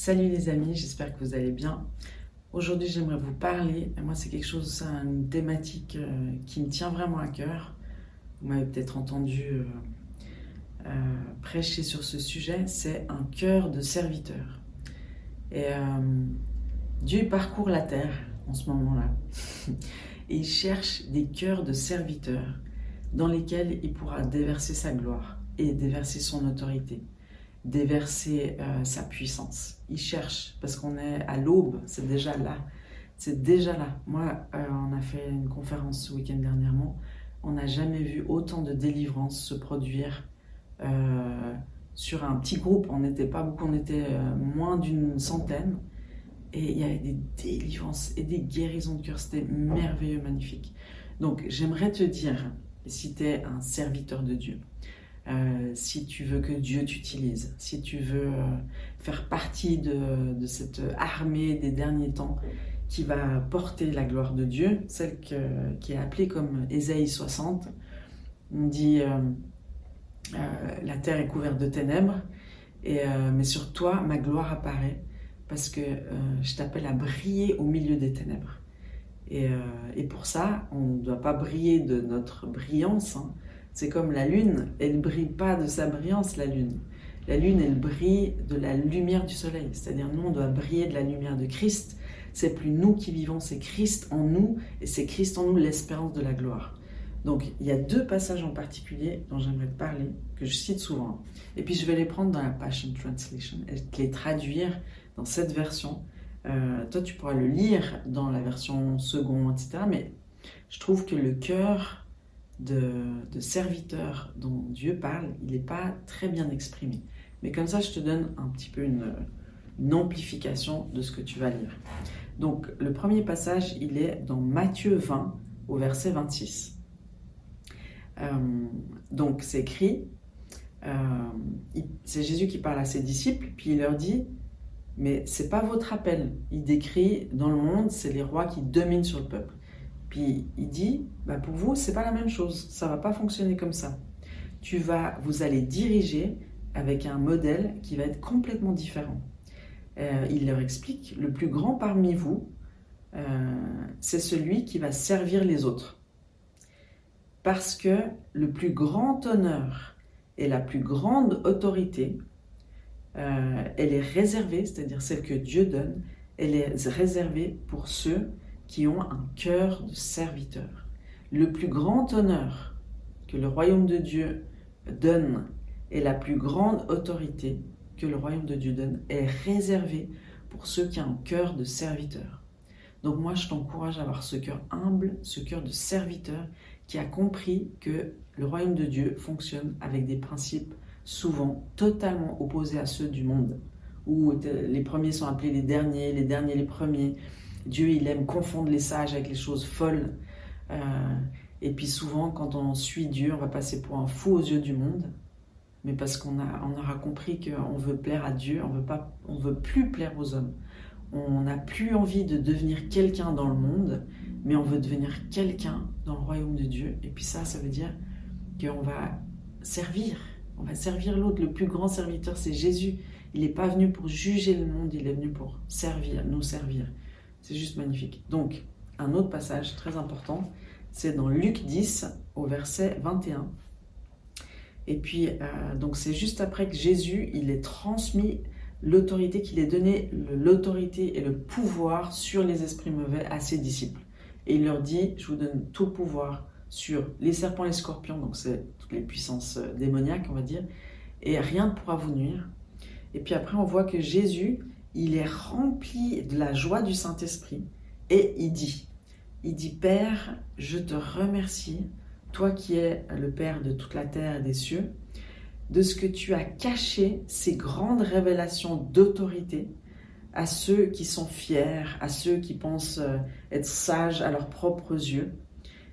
Salut les amis, j'espère que vous allez bien. Aujourd'hui, j'aimerais vous parler. Moi, c'est quelque chose, une thématique euh, qui me tient vraiment à cœur. Vous m'avez peut-être entendu euh, euh, prêcher sur ce sujet. C'est un cœur de serviteur. Et Dieu parcourt la terre en ce moment-là. Et il cherche des cœurs de serviteurs dans lesquels il pourra déverser sa gloire et déverser son autorité déverser euh, sa puissance. Il cherche, parce qu'on est à l'aube, c'est déjà là. C'est déjà là. Moi, euh, on a fait une conférence ce week-end dernièrement. On n'a jamais vu autant de délivrance se produire euh, sur un petit groupe. On n'était pas beaucoup, on était moins d'une centaine. Et il y avait des délivrances et des guérisons de cœur. C'était merveilleux, magnifique. Donc, j'aimerais te dire, si tu es un serviteur de Dieu, euh, si tu veux que Dieu t'utilise, si tu veux euh, faire partie de, cette armée des derniers temps qui va porter la gloire de Dieu, celle qui est appelée comme Ésaïe 60. On dit euh, la terre est couverte de ténèbres, mais sur toi ma gloire apparaît parce que je t'appelle à briller au milieu des ténèbres. Et, pour ça, on ne doit pas briller de notre brillance. Hein, c'est comme la lune, elle brille pas de sa brillance, la lune. La lune, elle brille de la lumière du soleil. C'est-à-dire, nous, on doit briller de la lumière de Christ. C'est plus nous qui vivons, c'est Christ en nous, et c'est Christ en nous l'espérance de la gloire. Donc, il y a deux passages en particulier dont j'aimerais parler, que je cite souvent. Et puis, je vais les prendre dans la Passion Translation et les traduire dans cette version. Euh, toi, tu pourras le lire dans la version seconde, etc. Mais je trouve que le cœur de, serviteur dont Dieu parle, il n'est pas très bien exprimé. Mais comme ça, je te donne un petit peu une, amplification de ce que tu vas lire. Donc, le premier passage, il est dans Matthieu 20, au verset 26. Euh, donc, c'est écrit, euh, c'est Jésus qui parle à ses disciples, puis il leur dit, mais c'est pas votre appel. Il décrit dans le monde, c'est les rois qui dominent sur le peuple. Puis il dit, bah pour vous, c'est pas la même chose, ça va pas fonctionner comme ça. Tu vas, vous allez diriger avec un modèle qui va être complètement différent. Euh, il leur explique, le plus grand parmi vous, euh, c'est celui qui va servir les autres. Parce que le plus grand honneur et la plus grande autorité, euh, elle est réservée, c'est-à-dire celle que Dieu donne, elle est réservée pour ceux qui ont un cœur de serviteur. Le plus grand honneur que le royaume de Dieu donne et la plus grande autorité que le royaume de Dieu donne est réservée pour ceux qui ont un cœur de serviteur. Donc moi, je t'encourage à avoir ce cœur humble, ce cœur de serviteur qui a compris que le royaume de Dieu fonctionne avec des principes souvent totalement opposés à ceux du monde, où les premiers sont appelés les derniers, les derniers les premiers, Dieu, il aime confondre les sages avec les choses folles. Euh, et puis souvent, quand on suit Dieu, on va passer pour un fou aux yeux du monde. Mais parce qu'on a, on aura compris qu'on veut plaire à Dieu, on veut pas, on veut plus plaire aux hommes. On n'a plus envie de devenir quelqu'un dans le monde, mais on veut devenir quelqu'un dans le royaume de Dieu. Et puis ça, ça veut dire qu'on va servir. On va servir l'autre. Le plus grand serviteur, c'est Jésus. Il n'est pas venu pour juger le monde, il est venu pour servir, nous servir. C'est juste magnifique. Donc, un autre passage très important, c'est dans Luc 10 au verset 21. Et puis, euh, donc c'est juste après que Jésus, il est transmis l'autorité qu'il est donné, l'autorité et le pouvoir sur les esprits mauvais à ses disciples. Et il leur dit, je vous donne tout pouvoir sur les serpents les scorpions, donc c'est toutes les puissances euh, démoniaques, on va dire, et rien ne pourra vous nuire. Et puis après, on voit que Jésus, il est rempli de la joie du Saint-Esprit. Et il dit, il dit, Père, je te remercie, toi qui es le Père de toute la terre et des cieux, de ce que tu as caché ces grandes révélations d'autorité à ceux qui sont fiers, à ceux qui pensent euh, être sages à leurs propres yeux,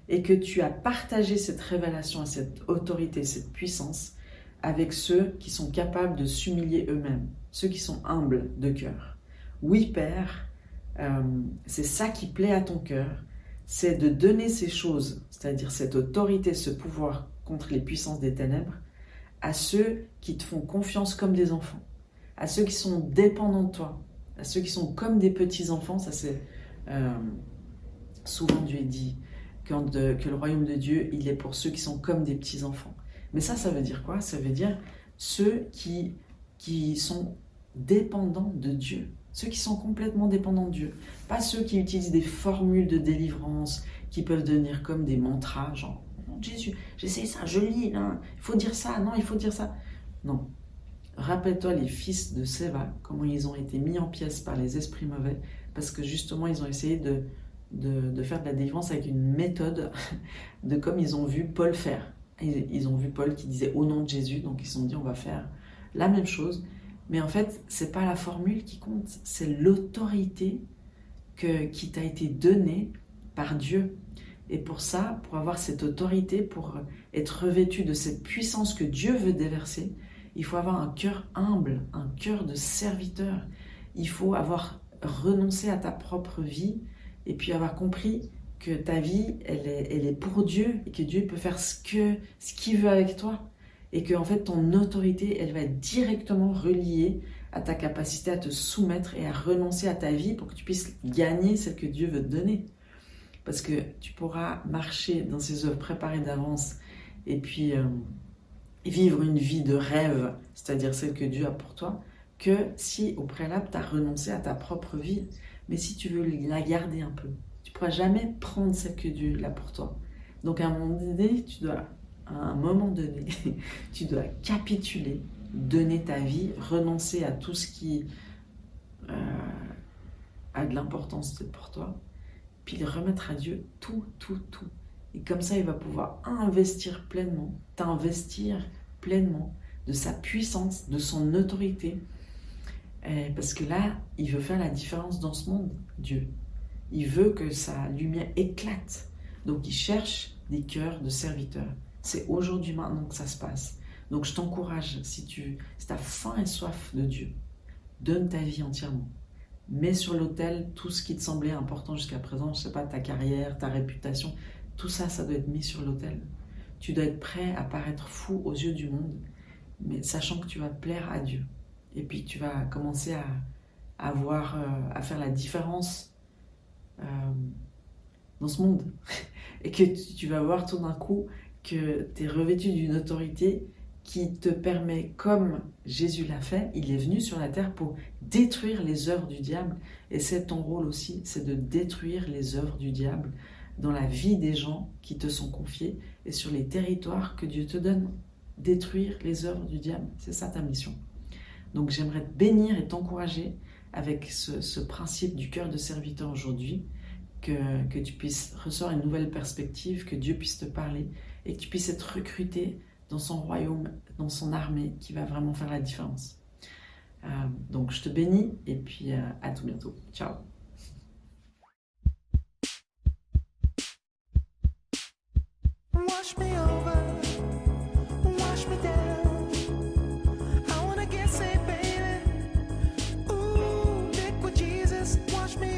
et que tu as partagé cette révélation, cette autorité, cette puissance avec ceux qui sont capables de s'humilier eux-mêmes, ceux qui sont humbles de cœur. Oui, Père, euh, c'est ça qui plaît à ton cœur, c'est de donner ces choses, c'est-à-dire cette autorité, ce pouvoir contre les puissances des ténèbres, à ceux qui te font confiance comme des enfants, à ceux qui sont dépendants de toi, à ceux qui sont comme des petits-enfants. Ça, c'est euh, souvent Dieu dit quand, que le royaume de Dieu, il est pour ceux qui sont comme des petits-enfants. Mais ça, ça veut dire quoi? Ça veut dire ceux qui, qui sont dépendants de Dieu. Ceux qui sont complètement dépendants de Dieu. Pas ceux qui utilisent des formules de délivrance qui peuvent devenir comme des mantras, genre Jésus, j'essaie ça, je lis, il faut dire ça, non, il faut dire ça. Non. Rappelle-toi les fils de Séva, comment ils ont été mis en pièces par les esprits mauvais, parce que justement, ils ont essayé de, de, faire de la délivrance avec une méthode de comme ils ont vu Paul faire. Ils, ils, ont vu Paul qui disait au nom de Jésus, donc ils se sont dit on va faire la même chose. Mais en fait, c'est pas la formule qui compte, c'est l'autorité qui t'a été donnée par Dieu. Et pour ça, pour avoir cette autorité, pour être revêtu de cette puissance que Dieu veut déverser, il faut avoir un cœur humble, un cœur de serviteur. Il faut avoir renoncé à ta propre vie et puis avoir compris que ta vie, elle est, elle est pour Dieu et que Dieu peut faire ce que ce qu'il veut avec toi et que en fait ton autorité, elle va être directement reliée à ta capacité à te soumettre et à renoncer à ta vie pour que tu puisses gagner celle que Dieu veut te donner parce que tu pourras marcher dans ces œuvres préparées d'avance et puis euh, vivre une vie de rêve, c'est-à-dire celle que Dieu a pour toi, que si au préalable tu as renoncé à ta propre vie. Mais si tu veux la garder un peu, tu pourras jamais prendre celle que Dieu a pour toi. Donc à un moment donné, tu dois, à un moment donné, tu dois capituler, donner ta vie, renoncer à tout ce qui euh, a de l'importance pour toi puis il remettre à Dieu tout, tout, tout. Et comme ça, il va pouvoir investir pleinement, t'investir pleinement de sa puissance, de son autorité. parce que là, il veut faire la différence dans ce monde, Dieu. Il veut que sa lumière éclate. Donc il cherche des cœurs de serviteurs. C'est aujourd'hui, maintenant que ça se passe. Donc je t'encourage, si tu si as faim et soif de Dieu, donne ta vie entièrement mets sur l'autel tout ce qui te semblait important jusqu'à présent, je sais pas, ta carrière, ta réputation, tout ça, ça doit être mis sur l'autel. Tu dois être prêt à paraître fou aux yeux du monde, mais sachant que tu vas plaire à Dieu. Et puis tu vas commencer à, à euh, à faire la différence euh, dans ce monde. Et que tu vas voir tout d'un coup que tu es revêtu d'une autorité qui te permet, comme Jésus l'a fait, il est venu sur la terre pour détruire les œuvres du diable. Et c'est ton rôle aussi, c'est de détruire les œuvres du diable dans la vie des gens qui te sont confiés et sur les territoires que Dieu te donne. Détruire les œuvres du diable, c'est ça ta mission. Donc j'aimerais te bénir et t'encourager avec ce, principe du cœur de serviteur aujourd'hui, que, que tu puisses ressortir une nouvelle perspective, que Dieu puisse te parler et que tu puisses être recruté dans son royaume, dans son armée, qui va vraiment faire la différence. Euh, donc je te bénis et puis euh, à tout bientôt. Ciao.